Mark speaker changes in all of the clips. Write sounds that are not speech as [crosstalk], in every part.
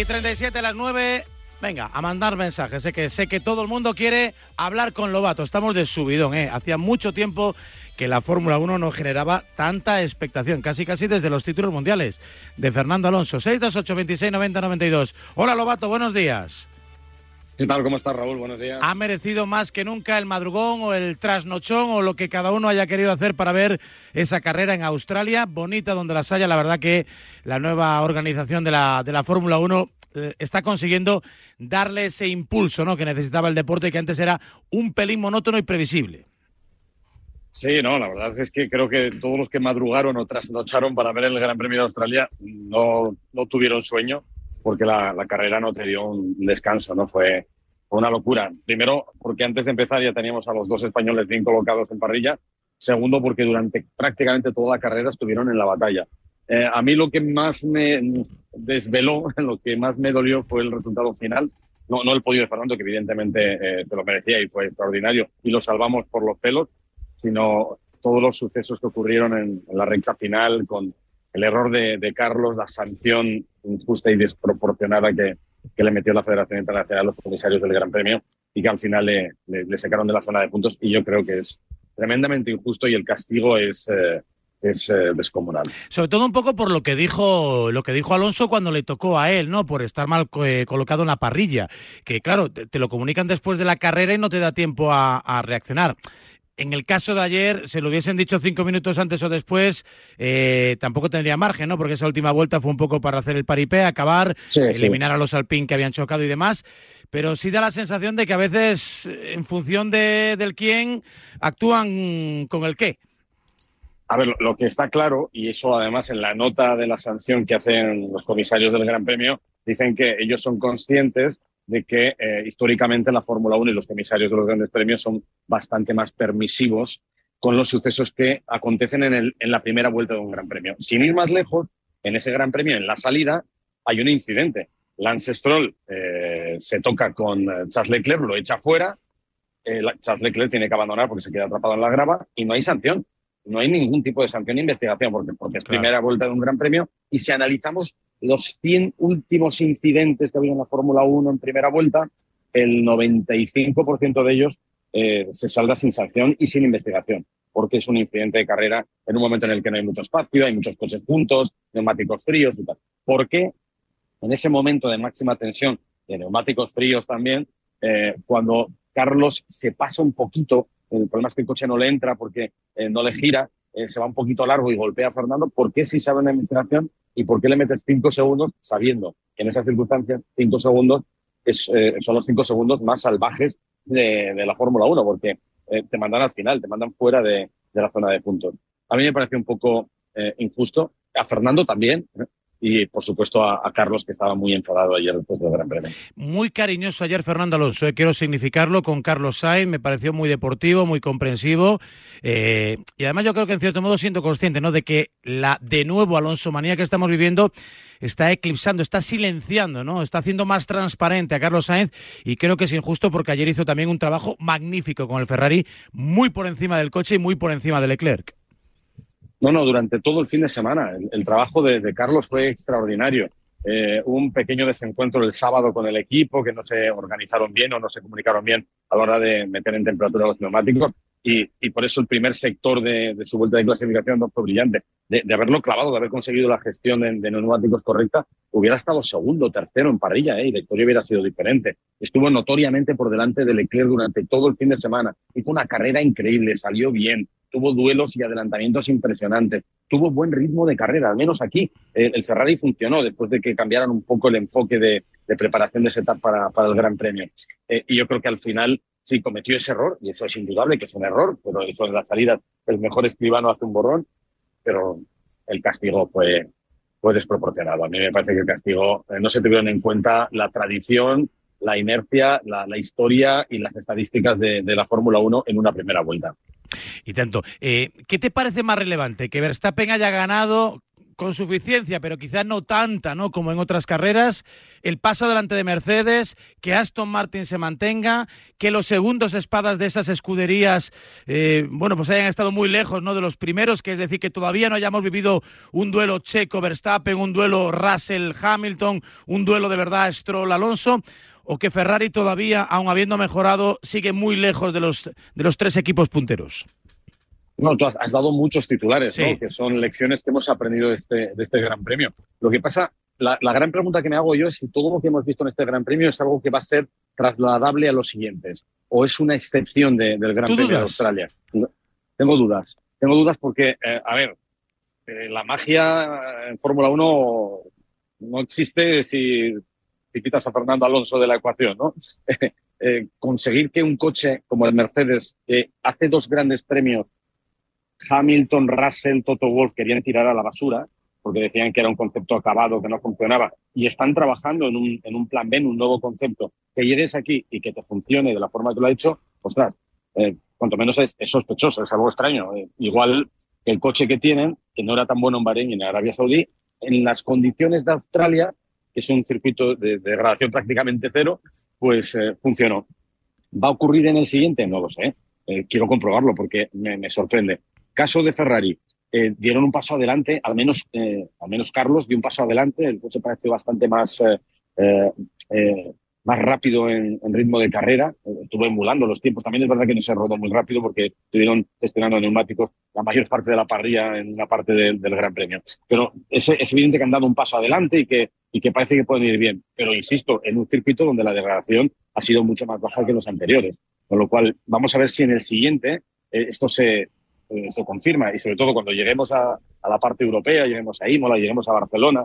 Speaker 1: Y 37 a las 9. Venga, a mandar mensajes. Sé que, sé que todo el mundo quiere hablar con Lobato. Estamos de subidón, ¿eh? Hacía mucho tiempo que la Fórmula 1 no generaba tanta expectación, casi casi desde los títulos mundiales de Fernando Alonso. 628 26 90 92. Hola Lobato, buenos días.
Speaker 2: ¿Qué tal? ¿Cómo estás, Raúl? Buenos días.
Speaker 1: ¿Ha merecido más que nunca el madrugón o el trasnochón o lo que cada uno haya querido hacer para ver esa carrera en Australia? Bonita donde las haya. La verdad que la nueva organización de la, de la Fórmula 1 eh, está consiguiendo darle ese impulso ¿no? que necesitaba el deporte que antes era un pelín monótono y previsible.
Speaker 2: Sí, no, la verdad es que creo que todos los que madrugaron o trasnocharon para ver el Gran Premio de Australia no, no tuvieron sueño porque la, la, carrera no te dio un descanso, ¿no? Fue, una locura. Primero, porque antes de empezar ya teníamos a los dos españoles bien colocados en parrilla. Segundo, porque durante prácticamente toda la carrera estuvieron en la batalla. Eh, a mí lo que más me desveló, [laughs] lo que más me dolió fue el resultado final. No, no el podio de Fernando, que evidentemente eh, se lo merecía y fue extraordinario, y lo salvamos por los pelos, sino todos los sucesos que ocurrieron en, en la recta final con el error de, Carlos, la sanción injusta y desproporcionada que, le metió la Federación Internacional a los comisarios del Gran Premio y que al final le, sacaron de la zona de puntos. Y yo creo que es tremendamente injusto y el castigo es, eh, es eh, descomunal.
Speaker 1: Sobre todo un poco por lo que dijo lo que dijo Alonso cuando le tocó a él, ¿no? Por estar mal eh, colocado en la parrilla, que claro, te, lo comunican después de la carrera y no te da tiempo a reaccionar en el caso de ayer, se lo hubiesen dicho cinco minutos antes o después, eh, tampoco tendría margen, ¿no? Porque esa última vuelta fue un poco para hacer el paripé, acabar, sí, eliminar sí. a los Alpine que habían chocado y demás. Pero sí da la sensación de que a veces, en función de, del quién, actúan con el qué.
Speaker 2: A ver, lo que está claro, y eso además en la nota de la sanción que hacen los comisarios del Gran Premio, dicen que ellos son conscientes de que eh, históricamente la Fórmula 1 y los comisarios de los grandes premios son bastante más permisivos con los sucesos que acontecen en, el, en, la primera vuelta de un gran premio. Sin ir más lejos, en ese gran premio, en la salida, hay un incidente. Lance Stroll eh, se toca con eh, Charles Leclerc, lo echa fuera, eh, Charles Leclerc tiene que abandonar porque se queda atrapado en la grava y no hay sanción. No hay ningún tipo de sanción ni investigación porque, porque es claro. primera vuelta de un gran premio. Y si analizamos los 100 últimos incidentes que había en la Fórmula 1 en primera vuelta, el 95% de ellos eh, se salda sin sanción y sin investigación, porque es un incidente de carrera en un momento en el que no hay mucho espacio, hay muchos coches juntos, neumáticos fríos y tal. ¿Por qué en ese momento de máxima tensión, de neumáticos fríos también, eh, cuando Carlos se pasa un poquito, el problema es que el coche no le entra porque eh, no le gira, se va un poquito largo y golpea a Fernando, ¿por qué si sabe una investigación y por qué le metes cinco segundos sabiendo que en esas circunstancias cinco segundos es, eh, son los cinco segundos más salvajes de, la Fórmula 1? Porque eh, te mandan al final, te mandan fuera de, de, la zona de puntos. A mí me parece un poco eh, injusto. A Fernando también, y por supuesto a, Carlos que estaba muy enfadado ayer después del Gran Premio.
Speaker 1: Muy cariñoso ayer Fernando Alonso, eh, quiero significarlo con Carlos Sainz, me pareció muy deportivo, muy comprensivo eh, y además yo creo que en cierto modo siento consciente ¿no? de que la de nuevo Alonso manía que estamos viviendo está eclipsando, está silenciando, ¿no? Está haciendo más transparente a Carlos Sainz y creo que es injusto porque ayer hizo también un trabajo magnífico con el Ferrari, muy por encima del coche y muy por encima de Leclerc.
Speaker 2: No, no, durante todo el fin de semana. El, el trabajo de, de, Carlos fue extraordinario. Eh, un pequeño desencuentro el sábado con el equipo, que no se organizaron bien o no se comunicaron bien a la hora de meter en temperatura los neumáticos. Y, y por eso el primer sector de, de, su vuelta de clasificación no fue brillante. De, de, haberlo clavado, de haber conseguido la gestión de, neumáticos correcta, hubiera estado segundo, tercero en parrilla, ¿eh? y la historia hubiera sido diferente. Estuvo notoriamente por delante de Leclerc durante todo el fin de semana. Hizo una carrera increíble, salió bien, tuvo duelos y adelantamientos impresionantes, tuvo buen ritmo de carrera, al menos aquí. El, el Ferrari funcionó después de que cambiaran un poco el enfoque de, de preparación de setup para, para el Gran Premio. Eh, y yo creo que al final sí cometió ese error, y eso es indudable que es un error, pero eso en la salida el mejor escribano hace un borrón, pero el castigo fue, fue desproporcionado. A mí me parece que el castigo eh, no se tuvieron en cuenta la tradición, la inercia, la, la historia y las estadísticas de, de la Fórmula 1 en una primera vuelta.
Speaker 1: Y tanto, eh, ¿qué te parece más relevante? ¿Que Verstappen haya ganado con suficiencia, pero quizás no tanta, ¿no? Como en otras carreras, el paso delante de Mercedes, que Aston Martin se mantenga, que los segundos espadas de esas escuderías, eh, bueno, pues hayan estado muy lejos, ¿no? De los primeros, que es decir, que todavía no hayamos vivido un duelo Checo-Verstappen, un duelo Russell-Hamilton, un duelo de verdad Stroll-Alonso o que Ferrari todavía, aun habiendo mejorado, sigue muy lejos de los, de los tres equipos punteros?
Speaker 2: No, tú has, dado muchos titulares, ¿no? que son lecciones que hemos aprendido de este, de este Gran Premio. Lo que pasa, la, gran pregunta que me hago yo es si todo lo que hemos visto en este Gran Premio es algo que va a ser trasladable a los siguientes, o es una excepción del Gran Premio de Australia. Tengo dudas. Tengo dudas porque, eh, a ver, eh, la magia en Fórmula 1 no existe si si quitas a Fernando Alonso de la ecuación, ¿no? [laughs] Eh, conseguir que un coche como el Mercedes, que hace dos grandes premios, Hamilton, Russell, Toto Wolf, querían tirar a la basura, porque decían que era un concepto acabado, que no funcionaba, y están trabajando en un, en un plan B, un nuevo concepto, que llegues aquí y que te funcione de la forma que lo ha hecho, ostras, eh, cuanto menos es, sospechoso, es algo extraño. Eh, igual el coche que tienen, que no era tan bueno en Bahrein y en Arabia Saudí, en las condiciones de Australia que es un circuito de, degradación prácticamente cero, pues eh, funcionó. ¿Va a ocurrir en el siguiente? No lo sé. Eh, quiero comprobarlo porque me, sorprende. Caso de Ferrari. Eh, dieron un paso adelante, al menos, al menos Carlos dio un paso adelante, el coche pareció bastante más más rápido en, ritmo de carrera. Estuvo emulando los tiempos. También es verdad que no se rodó muy rápido porque estuvieron gestionando neumáticos la mayor parte de la parrilla en una parte del Gran Premio. Pero es, es, evidente que han dado un paso adelante y que, y que parece que pueden ir bien. Pero insisto, en un circuito donde la degradación ha sido mucho más baja que los anteriores. Con lo cual, vamos a ver si en el siguiente eh, esto se, eh, se confirma y sobre todo cuando lleguemos a, a, la parte europea, lleguemos a Imola, lleguemos a Barcelona,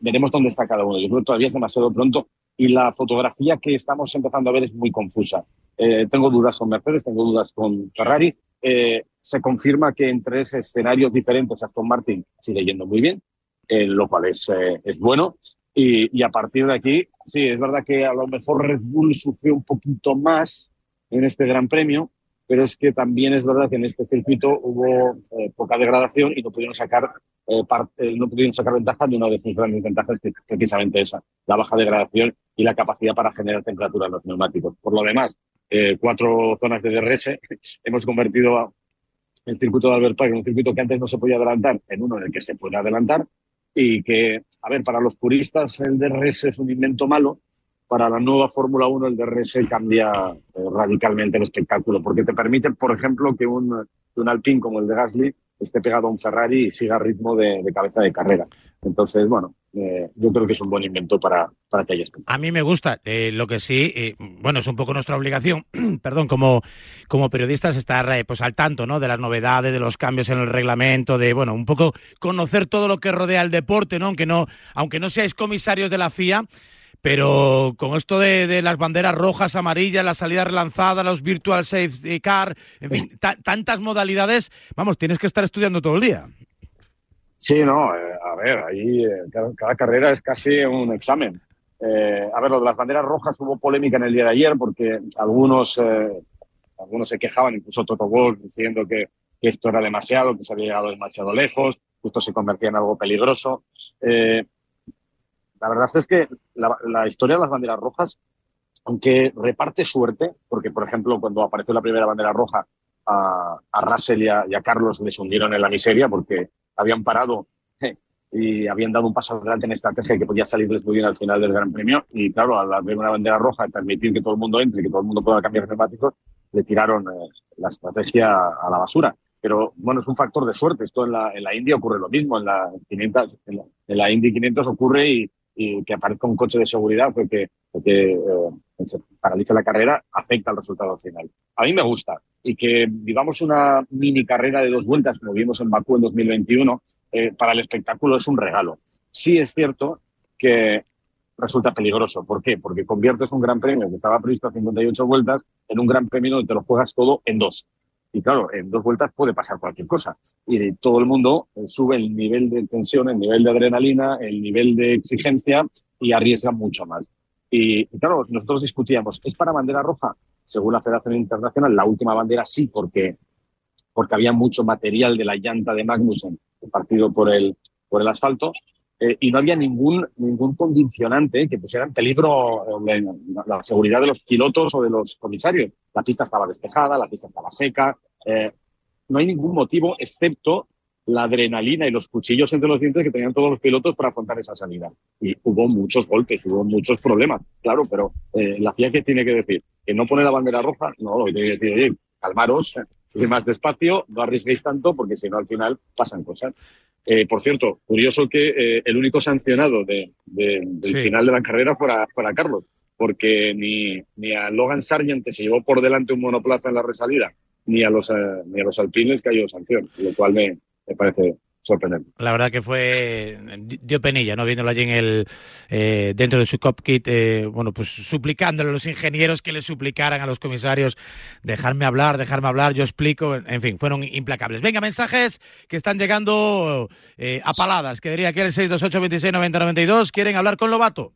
Speaker 2: veremos dónde está cada uno. Yo creo que todavía es demasiado pronto y la fotografía que estamos empezando a ver es muy confusa. Eh, tengo dudas con Mercedes, tengo dudas con Ferrari. Eh, se confirma que en tres escenarios diferentes Aston Martin sigue yendo muy bien, eh, lo cual es, es bueno. Y, y, a partir de aquí, sí, es verdad que a lo mejor Red Bull sufrió un poquito más en este Gran Premio, pero es que también es verdad que en este circuito hubo poca degradación y no pudieron sacar eh, eh, no pudieron sacar ventaja de una de sus grandes ventajas, que precisamente esa, la baja degradación y la capacidad para generar temperatura en los neumáticos. Por lo demás, eh, cuatro zonas de DRS, [laughs] hemos convertido el circuito de Albert Park en un circuito que antes no se podía adelantar en uno en el que se puede adelantar y que, a ver, para los puristas el DRS es un invento malo, para la nueva Fórmula 1 el DRS cambia radicalmente el espectáculo, porque te permite, por ejemplo, que un, un Alpine como el de Gasly esté pegado a un Ferrari y siga ritmo de, cabeza de carrera. Entonces, bueno, eh, yo creo que es un buen invento para, para que haya
Speaker 1: A mí me gusta. Eh, lo que sí, eh, bueno, es un poco nuestra obligación, [clears throat] perdón, como, como periodistas estar pues al tanto, ¿no? De las novedades, de los cambios en el reglamento, de, bueno, un poco conocer todo lo que rodea el deporte, ¿no? Aunque no, aunque no seáis comisarios de la FIA, pero con esto de, las banderas rojas, amarillas, la salida relanzada, los virtual safety car, en fin, tantas modalidades, vamos, tienes que estar estudiando todo el día.
Speaker 2: Sí, no, eh, a ver, ahí eh, cada, carrera es casi un examen. Eh, a ver, lo de las banderas rojas hubo polémica en el día de ayer porque algunos, algunos se quejaban, incluso Toto Wolff, diciendo que, esto era demasiado, que se había llegado demasiado lejos, que esto se convertía en algo peligroso. La verdad es que la, historia de las banderas rojas, aunque reparte suerte, porque por ejemplo cuando apareció la primera bandera roja a, Russell y a, Carlos les hundieron en la miseria porque habían parado y habían dado un paso adelante en estrategia que podía salirles muy bien al final del Gran Premio. Y claro, al ver una bandera roja y permitir que todo el mundo entre y que todo el mundo pueda cambiar neumáticos, le tiraron eh, la estrategia a la basura. Pero bueno, es un factor de suerte. Esto en la, en la India ocurre lo mismo. En la, 500, en la, en la Indy 500 ocurre y, y que aparezca un coche de seguridad porque, porque eh, se paraliza la carrera afecta al resultado final. A mí me gusta y que vivamos una mini carrera de dos vueltas como vimos en Bakú en 2021 eh, para el espectáculo es un regalo. Sí es cierto que resulta peligroso. ¿Por qué? Porque conviertes un gran premio que estaba previsto a 58 vueltas en un gran premio donde te lo juegas todo en dos. Y claro, en dos vueltas puede pasar cualquier cosa. Y todo el mundo eh, sube el nivel de tensión, el nivel de adrenalina, el nivel de exigencia y arriesga mucho más. Y, claro, nosotros discutíamos, ¿es para bandera roja? Según la Federación Internacional, la última bandera sí, porque, porque había mucho material de la llanta de Magnussen partido por el, por el asfalto eh, y no había ningún, ningún condicionante que pusiera en peligro eh, la, seguridad de los pilotos o de los comisarios. La pista estaba despejada, la pista estaba seca. Eh, no hay ningún motivo excepto la adrenalina y los cuchillos entre los dientes que tenían todos los pilotos para afrontar esa salida. Y hubo muchos golpes, hubo muchos problemas, claro, pero la CIA que tiene que decir que no pone la bandera roja, no, lo tiene que decir, calmaros, y más despacio, no arriesguéis tanto porque si no al final pasan cosas. Eh, por cierto, curioso que eh, el único sancionado del final de la carrera fuera, fuera Carlos, porque ni, ni a Logan Sargent, que se llevó por delante un monoplaza en la resalida, ni a los, eh, ni a los alpines cayó sanción, lo cual me, me parece sorprendente.
Speaker 1: La verdad que fue dio penilla, ¿no? Viéndolo allí en el eh, dentro de su cockpit, eh, bueno, pues suplicándole a los ingenieros que le suplicaran a los comisarios dejarme hablar, dejarme hablar, yo explico, en fin, fueron implacables. Venga, mensajes que están llegando eh, a paladas, que diría que el 628 26 90 92 quieren hablar con Lobato.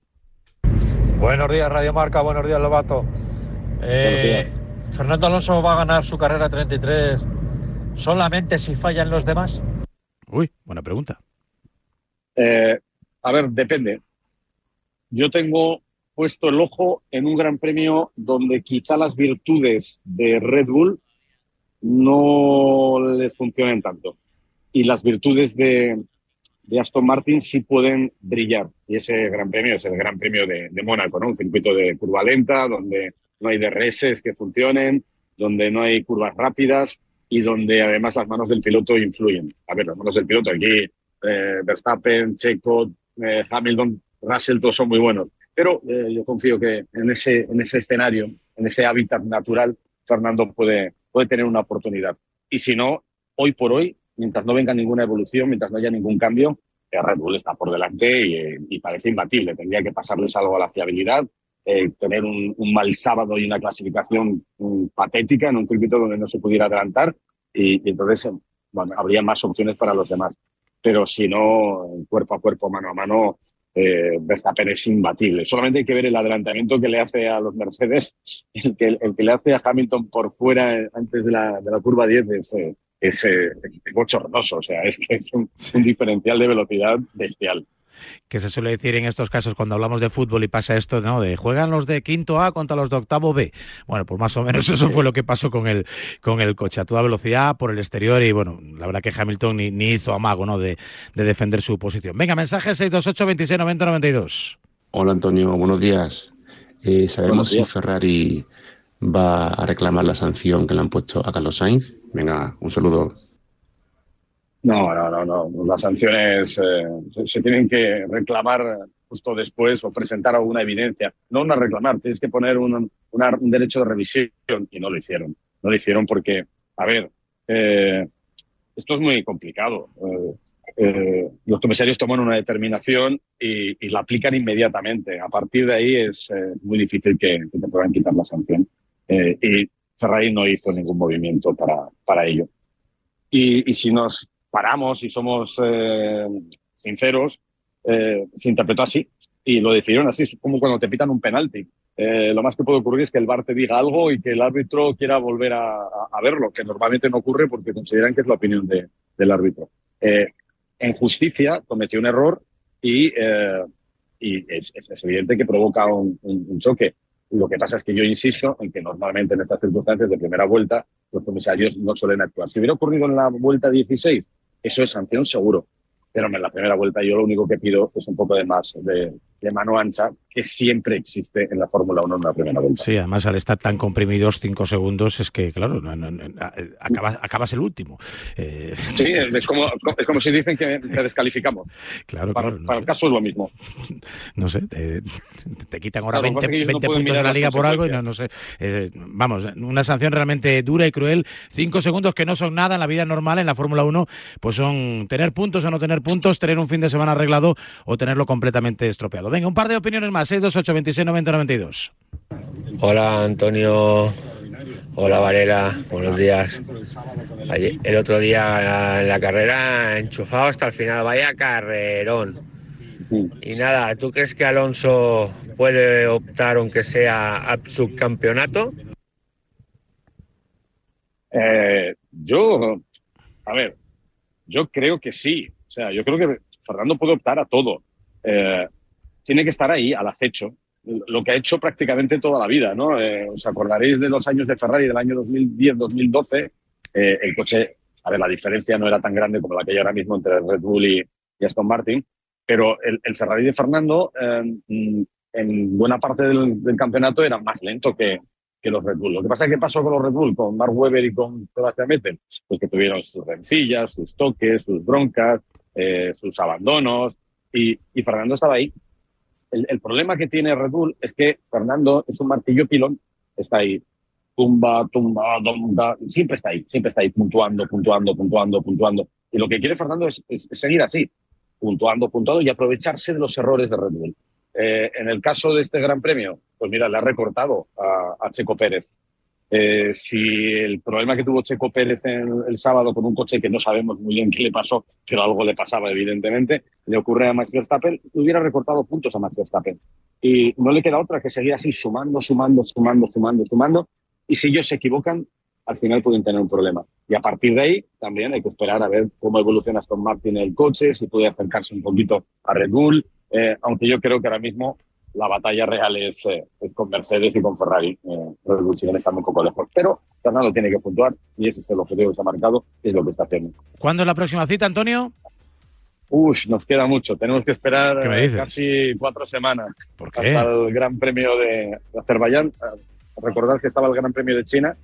Speaker 3: Buenos días, Radio Marca, buenos días, Lobato. Fernando Alonso va a ganar su carrera 33 solamente si fallan los demás.
Speaker 1: Uy, buena pregunta.
Speaker 2: Eh, a ver, depende. Yo tengo puesto el ojo en un gran premio donde quizá las virtudes de Red Bull no les funcionen tanto. Y las virtudes de, Aston Martin sí pueden brillar. Y ese gran premio es el gran premio de, de Mónaco, ¿no? Un circuito de curva lenta, donde no hay DRS que funcionen, donde no hay curvas rápidas y donde además las manos del piloto influyen. A ver, las manos del piloto aquí, eh, Verstappen, Checo, eh, Hamilton, Russell, todos son muy buenos. Pero eh, yo confío que en ese, en ese escenario, en ese hábitat natural, Fernando puede, puede tener una oportunidad. Y si no, hoy por hoy, mientras no venga ninguna evolución, mientras no haya ningún cambio, Red Bull está por delante y, y parece imbatible. Tendría que pasarles algo a la fiabilidad, eh, tener un, mal sábado y una clasificación mm, patética en un circuito donde no se pudiera adelantar y, entonces eh, bueno, habría más opciones para los demás. Pero si no, cuerpo a cuerpo, mano a mano, eh, Verstappen es imbatible. Solamente hay que ver el adelantamiento que le hace a los Mercedes, [laughs] el que, el que le hace a Hamilton por fuera antes de la, de la curva 10 es, es, bochornoso. O sea, es que es un diferencial de velocidad bestial
Speaker 1: que se suele decir en estos casos cuando hablamos de fútbol y pasa esto, ¿no? De juegan los de quinto A contra los de octavo B. Bueno, pues más o menos eso fue lo que pasó con el, con el coche, a toda velocidad, por el exterior y bueno, la verdad que Hamilton ni, ni hizo amago, ¿no? De, de, defender su posición. Venga, mensaje 628 26 90 92.
Speaker 4: Hola Antonio, buenos días. Eh, ¿Sabemos si Ferrari va a reclamar la sanción que le han puesto a Carlos Sainz? Venga, un saludo.
Speaker 2: No, no, no, no. Las sanciones eh, se, tienen que reclamar justo después o presentar alguna evidencia. No una reclamar, tienes que poner un, un derecho de revisión y no lo hicieron. No lo hicieron porque, a ver, eh, esto es muy complicado. Eh, los comisarios toman una determinación y, la aplican inmediatamente. A partir de ahí es muy difícil que, te puedan quitar la sanción. y Ferrari no hizo ningún movimiento para, ello. Y, y si nos paramos y somos eh, sinceros, eh, se interpretó así y lo decidieron así. Es como cuando te pitan un penalti. Eh, lo más que puede ocurrir es que el VAR te diga algo y que el árbitro quiera volver a, verlo, que normalmente no ocurre porque consideran que es la opinión de, del árbitro. en justicia cometió un error y, y es, es, evidente que provoca un, un, choque. Lo que pasa es que yo insisto en que normalmente en estas circunstancias de primera vuelta los comisarios no suelen actuar. Si hubiera ocurrido en la vuelta 16 eso es sanción seguro. Pero en la primera vuelta yo lo único que pido es un poco de más de, de mano ancha que siempre existe en la Fórmula 1 en la primera vuelta.
Speaker 1: Sí, además al estar tan comprimidos cinco segundos es que, claro, acabas, acabas, el último.
Speaker 2: Eh, [laughs] sí, es como, es como si dicen que te descalificamos.
Speaker 1: Claro,
Speaker 2: para,
Speaker 1: claro.
Speaker 2: para el caso es lo mismo.
Speaker 1: No sé, te, te quitan ahora 20, 20 puntos de la liga por algo y no, no sé. vamos, una sanción realmente dura y cruel. Cinco segundos que no son nada en la vida normal, en la Fórmula 1, pues son tener puntos o no tener puntos, tener un fin de semana arreglado o tenerlo completamente estropeado. Venga, un par de opiniones más 628 26 90 92.
Speaker 5: Hola Antonio, hola Varela, buenos días. el otro día en la carrera enchufado hasta el final, vaya carrerón. Y nada, ¿tú crees que Alonso puede optar aunque sea a subcampeonato?
Speaker 2: Eh, yo, a ver, yo creo que sí. O sea, yo creo que Fernando puede optar a todo. Eh, tiene que estar ahí, al acecho, lo que ha hecho prácticamente toda la vida, ¿no? Eh, os acordaréis de los años de Ferrari del año 2010-2012, eh, el coche, a ver, la diferencia no era tan grande como la que hay ahora mismo entre Red Bull y, Aston Martin, pero el, Ferrari de Fernando mm, en buena parte del, campeonato era más lento que, que los Red Bull. Lo que pasa es que pasó con los Red Bull, con Mark Webber y con Sebastian Vettel, pues que tuvieron sus rencillas, sus toques, sus broncas, sus abandonos, y, y Fernando estaba ahí el, problema que tiene Red Bull es que Fernando es un martillo pilón, está ahí, tumba, tumba, tumba, siempre está ahí, siempre está ahí, puntuando, puntuando, puntuando, puntuando. Y lo que quiere Fernando es, seguir así, puntuando, puntuando y aprovecharse de los errores de Red Bull. Eh, en el caso de este Gran Premio, pues mira, le ha recortado a Checo Pérez eh, si el problema que tuvo Checo Pérez el sábado con un coche que no sabemos muy bien qué le pasó, pero algo le pasaba evidentemente, le ocurre a Max Verstappen, hubiera recortado puntos a Max Verstappen. Y no le queda otra que seguir así sumando, sumando, sumando, sumando, sumando. Y si ellos se equivocan, al final pueden tener un problema. Y a partir de ahí también hay que esperar a ver cómo evoluciona Aston Martin el coche, si puede acercarse un poquito a Red Bull, eh, aunque yo creo que ahora mismo la batalla real es, eh, es con Mercedes y con Ferrari. Eh, Red Bull están un poco lejos. Pero Fernando tiene que puntuar y ese es el objetivo que se ha marcado y es lo que está haciendo.
Speaker 1: ¿Cuándo es la próxima cita, Antonio?
Speaker 2: Uf, nos queda mucho. Tenemos que esperar casi cuatro semanas hasta el Gran Premio de Azerbaiyán. Recordad que estaba el Gran Premio de China,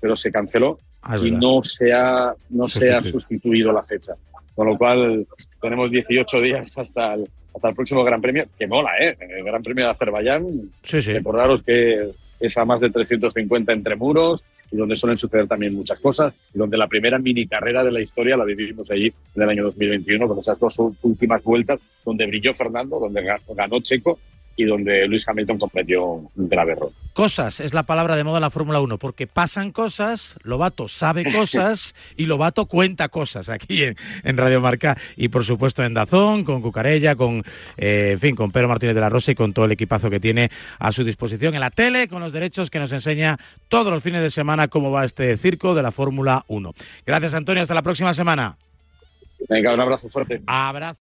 Speaker 2: pero se canceló ah, y no se ha, no se ha [laughs] sustituido la fecha. Con lo cual tenemos 18 días hasta el, hasta el próximo Gran Premio, que mola, ¿eh? El Gran Premio de Azerbaiyán.
Speaker 1: Sí, sí.
Speaker 2: Recordaros que es a más de 350 entre muros y donde suelen suceder también muchas cosas y donde la primera mini carrera de la historia la vivimos allí en el año 2021 con esas dos últimas vueltas donde brilló Fernando, donde ganó Checo y donde Luis Hamilton cometió un grave error.
Speaker 1: Cosas es la palabra de moda en la Fórmula 1, porque pasan cosas, Lobato sabe cosas [laughs] y Lobato cuenta cosas aquí en, Radio Marca y por supuesto en Dazón, con Cucarella, con, eh, en fin, con Pedro Martínez de la Rosa y con todo el equipazo que tiene a su disposición en la tele, con los derechos que nos enseña todos los fines de semana cómo va este circo de la Fórmula 1. Gracias Antonio, hasta la próxima semana.
Speaker 2: Venga, un abrazo fuerte.
Speaker 1: Abrazo.